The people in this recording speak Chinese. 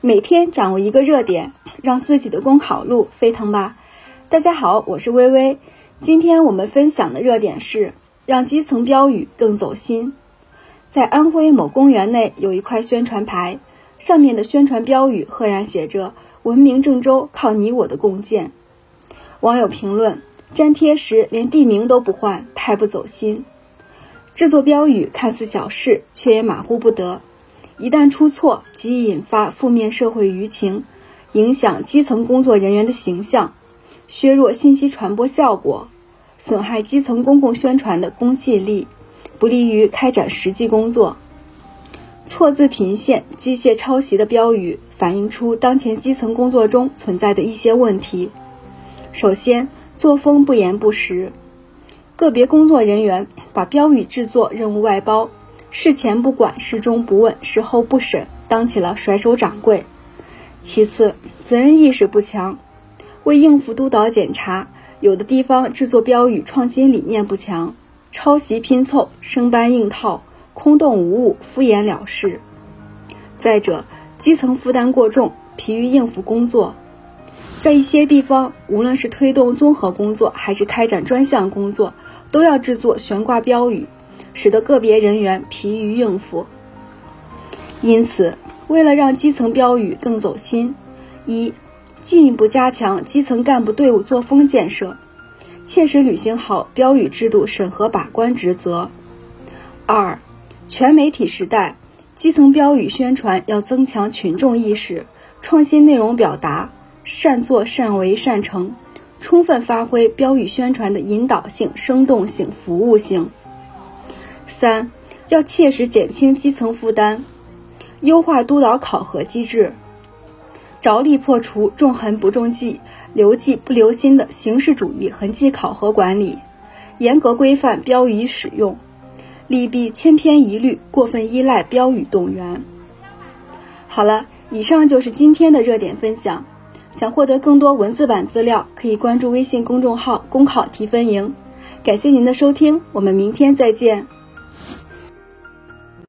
每天掌握一个热点，让自己的公考路飞腾吧！大家好，我是微微。今天我们分享的热点是让基层标语更走心。在安徽某公园内有一块宣传牌，上面的宣传标语赫然写着“文明郑州靠你我的共建”。网友评论：粘贴时连地名都不换，太不走心。制作标语看似小事，却也马虎不得。一旦出错，即引发负面社会舆情，影响基层工作人员的形象，削弱信息传播效果，损害基层公共宣传的公信力，不利于开展实际工作。错字频现、机械抄袭的标语，反映出当前基层工作中存在的一些问题。首先，作风不严不实，个别工作人员把标语制作任务外包。事前不管，事中不问，事后不审，当起了甩手掌柜。其次，责任意识不强，为应付督导检查，有的地方制作标语创新理念不强，抄袭拼凑，生搬硬套，空洞无物，敷衍了事。再者，基层负担过重，疲于应付工作，在一些地方，无论是推动综合工作，还是开展专项工作，都要制作悬挂标语。使得个别人员疲于应付，因此，为了让基层标语更走心，一、进一步加强基层干部队伍作风建设，切实履行好标语制度审核把关职责；二、全媒体时代，基层标语宣传要增强群众意识，创新内容表达，善作善为善成，充分发挥标语宣传的引导性、生动性、服务性。三要切实减轻基层负担，优化督导考核机制，着力破除重痕不重绩、留绩不留心的形式主义痕迹考核管理，严格规范标语使用，利弊千篇一律、过分依赖标语动员。好了，以上就是今天的热点分享。想获得更多文字版资料，可以关注微信公众号“公考提分营”。感谢您的收听，我们明天再见。